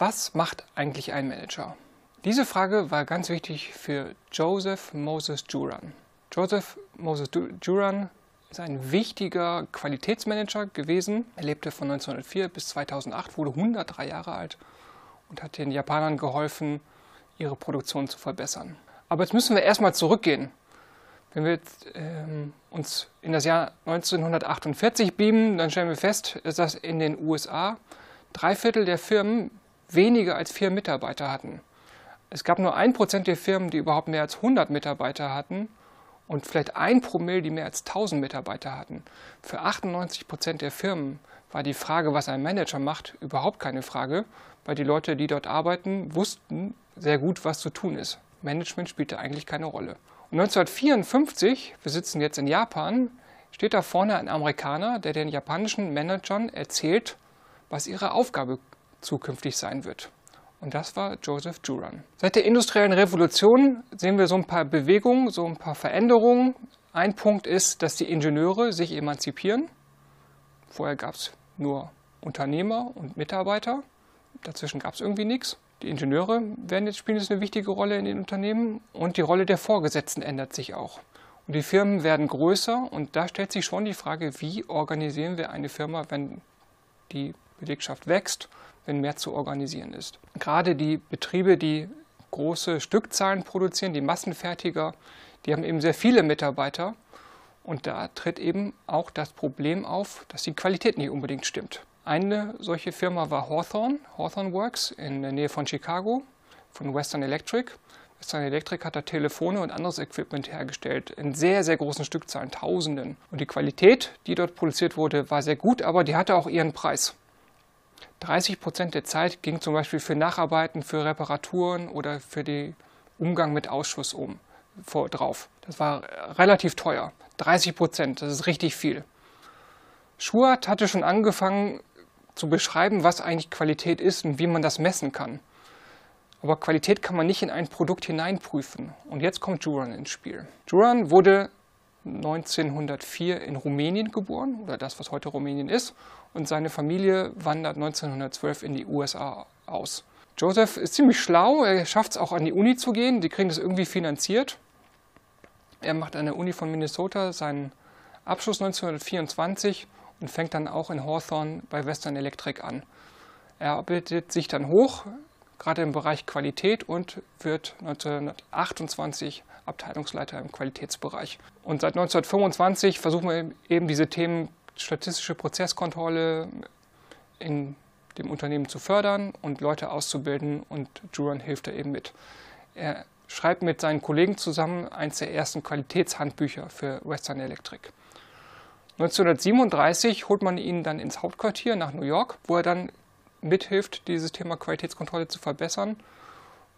Was macht eigentlich ein Manager? Diese Frage war ganz wichtig für Joseph Moses Juran. Joseph Moses Juran ist ein wichtiger Qualitätsmanager gewesen. Er lebte von 1904 bis 2008, wurde 103 Jahre alt und hat den Japanern geholfen, ihre Produktion zu verbessern. Aber jetzt müssen wir erstmal zurückgehen. Wenn wir jetzt, ähm, uns in das Jahr 1948 beamen, dann stellen wir fest, dass in den USA drei Viertel der Firmen weniger als vier Mitarbeiter hatten. Es gab nur ein Prozent der Firmen, die überhaupt mehr als 100 Mitarbeiter hatten und vielleicht ein Promille, die mehr als 1000 Mitarbeiter hatten. Für 98 Prozent der Firmen war die Frage, was ein Manager macht, überhaupt keine Frage, weil die Leute, die dort arbeiten, wussten sehr gut, was zu tun ist. Management spielte eigentlich keine Rolle. Und 1954, wir sitzen jetzt in Japan, steht da vorne ein Amerikaner, der den japanischen Managern erzählt, was ihre Aufgabe zukünftig sein wird. Und das war Joseph Juran. Seit der industriellen Revolution sehen wir so ein paar Bewegungen, so ein paar Veränderungen. Ein Punkt ist, dass die Ingenieure sich emanzipieren. Vorher gab es nur Unternehmer und Mitarbeiter. Dazwischen gab es irgendwie nichts. Die Ingenieure werden jetzt, spielen jetzt eine wichtige Rolle in den Unternehmen und die Rolle der Vorgesetzten ändert sich auch. Und die Firmen werden größer und da stellt sich schon die Frage, wie organisieren wir eine Firma, wenn die Belegschaft wächst wenn mehr zu organisieren ist. Gerade die Betriebe, die große Stückzahlen produzieren, die Massenfertiger, die haben eben sehr viele Mitarbeiter und da tritt eben auch das Problem auf, dass die Qualität nicht unbedingt stimmt. Eine solche Firma war Hawthorne, Hawthorne Works in der Nähe von Chicago, von Western Electric. Western Electric hat da Telefone und anderes Equipment hergestellt in sehr, sehr großen Stückzahlen, Tausenden. Und die Qualität, die dort produziert wurde, war sehr gut, aber die hatte auch ihren Preis. 30 Prozent der Zeit ging zum Beispiel für Nacharbeiten, für Reparaturen oder für den Umgang mit Ausschuss um, vor, drauf. Das war relativ teuer. 30 Prozent, das ist richtig viel. Schuart hatte schon angefangen zu beschreiben, was eigentlich Qualität ist und wie man das messen kann. Aber Qualität kann man nicht in ein Produkt hineinprüfen. Und jetzt kommt Juran ins Spiel. Juran wurde 1904 in Rumänien geboren, oder das, was heute Rumänien ist, und seine Familie wandert 1912 in die USA aus. Joseph ist ziemlich schlau, er schafft es auch an die Uni zu gehen, die kriegen das irgendwie finanziert. Er macht an der Uni von Minnesota seinen Abschluss 1924 und fängt dann auch in Hawthorne bei Western Electric an. Er arbeitet sich dann hoch, gerade im Bereich Qualität und wird 1928 Abteilungsleiter im Qualitätsbereich. Und seit 1925 versuchen wir eben diese Themen statistische Prozesskontrolle in dem Unternehmen zu fördern und Leute auszubilden und Juran hilft da eben mit. Er schreibt mit seinen Kollegen zusammen eines der ersten Qualitätshandbücher für Western Electric. 1937 holt man ihn dann ins Hauptquartier nach New York, wo er dann mithilft, dieses Thema Qualitätskontrolle zu verbessern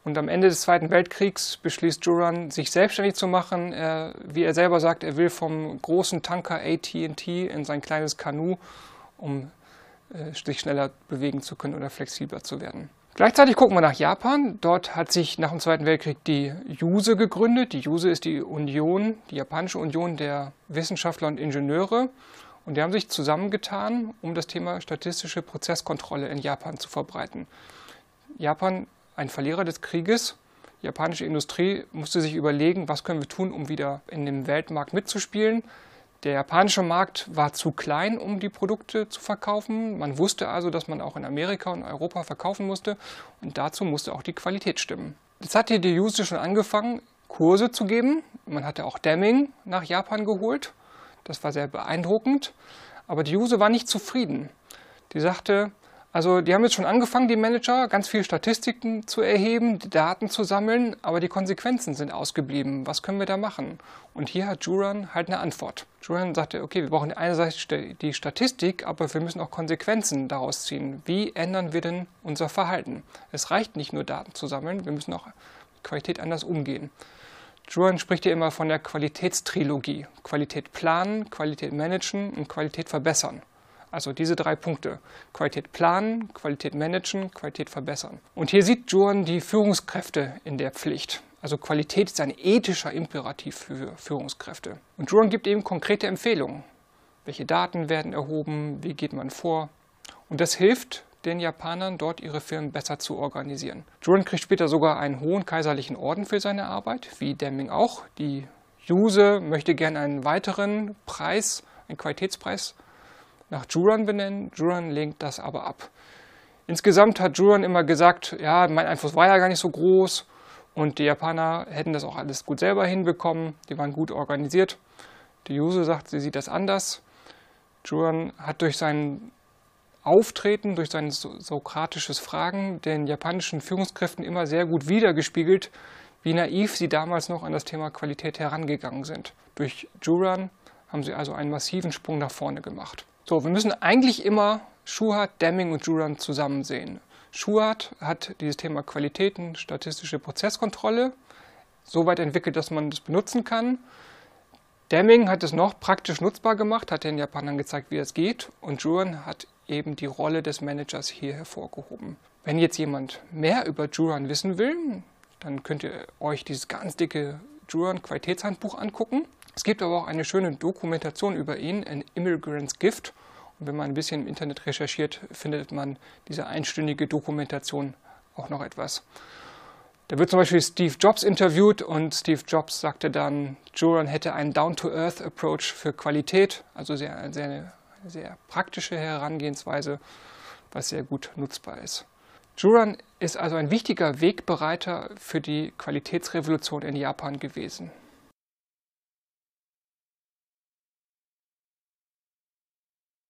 und am Ende des Zweiten Weltkriegs beschließt Juran, sich selbstständig zu machen. Er, wie er selber sagt, er will vom großen Tanker AT&T in sein kleines Kanu, um äh, sich schneller bewegen zu können oder flexibler zu werden. Gleichzeitig gucken wir nach Japan. Dort hat sich nach dem Zweiten Weltkrieg die JUSE gegründet. Die JUSE ist die Union, die japanische Union der Wissenschaftler und Ingenieure. Und die haben sich zusammengetan, um das Thema statistische Prozesskontrolle in Japan zu verbreiten. Japan ein Verlierer des Krieges. Die japanische Industrie musste sich überlegen, was können wir tun, um wieder in dem Weltmarkt mitzuspielen. Der japanische Markt war zu klein, um die Produkte zu verkaufen. Man wusste also, dass man auch in Amerika und Europa verkaufen musste und dazu musste auch die Qualität stimmen. Jetzt hat die Juse schon angefangen, Kurse zu geben. Man hatte auch Deming nach Japan geholt. Das war sehr beeindruckend. Aber die Juse war nicht zufrieden. Die sagte, also die haben jetzt schon angefangen, die Manager, ganz viele Statistiken zu erheben, Daten zu sammeln, aber die Konsequenzen sind ausgeblieben. Was können wir da machen? Und hier hat Juran halt eine Antwort. Juran sagte, okay, wir brauchen einerseits die Statistik, aber wir müssen auch Konsequenzen daraus ziehen. Wie ändern wir denn unser Verhalten? Es reicht nicht nur Daten zu sammeln, wir müssen auch mit Qualität anders umgehen. Juran spricht ja immer von der Qualitätstrilogie. Qualität planen, Qualität managen und Qualität verbessern. Also diese drei Punkte. Qualität planen, Qualität managen, Qualität verbessern. Und hier sieht Joan die Führungskräfte in der Pflicht. Also Qualität ist ein ethischer Imperativ für Führungskräfte. Und Joan gibt eben konkrete Empfehlungen. Welche Daten werden erhoben? Wie geht man vor? Und das hilft den Japanern, dort ihre Firmen besser zu organisieren. Juran kriegt später sogar einen hohen kaiserlichen Orden für seine Arbeit, wie Deming auch. Die Juse möchte gerne einen weiteren Preis, einen Qualitätspreis nach Juran benennen. Juran lehnt das aber ab. Insgesamt hat Juran immer gesagt, ja, mein Einfluss war ja gar nicht so groß und die Japaner hätten das auch alles gut selber hinbekommen, die waren gut organisiert. Die Juse sagt, sie sieht das anders. Juran hat durch sein Auftreten, durch sein sokratisches Fragen den japanischen Führungskräften immer sehr gut wiedergespiegelt, wie naiv sie damals noch an das Thema Qualität herangegangen sind. Durch Juran haben sie also einen massiven Sprung nach vorne gemacht. So, wir müssen eigentlich immer Schuhart, Deming und Juran zusammen sehen. Schuhart hat dieses Thema Qualitäten, statistische Prozesskontrolle so weit entwickelt, dass man das benutzen kann. Deming hat es noch praktisch nutzbar gemacht, hat den Japanern gezeigt, wie es geht. Und Juran hat eben die Rolle des Managers hier hervorgehoben. Wenn jetzt jemand mehr über Juran wissen will, dann könnt ihr euch dieses ganz dicke Juran Qualitätshandbuch angucken. Es gibt aber auch eine schöne Dokumentation über ihn, An Immigrant's Gift. Und wenn man ein bisschen im Internet recherchiert, findet man diese einstündige Dokumentation auch noch etwas. Da wird zum Beispiel Steve Jobs interviewt und Steve Jobs sagte dann, Juran hätte einen Down-to-Earth-Approach für Qualität, also sehr, sehr, sehr praktische Herangehensweise, was sehr gut nutzbar ist. Juran ist also ein wichtiger Wegbereiter für die Qualitätsrevolution in Japan gewesen.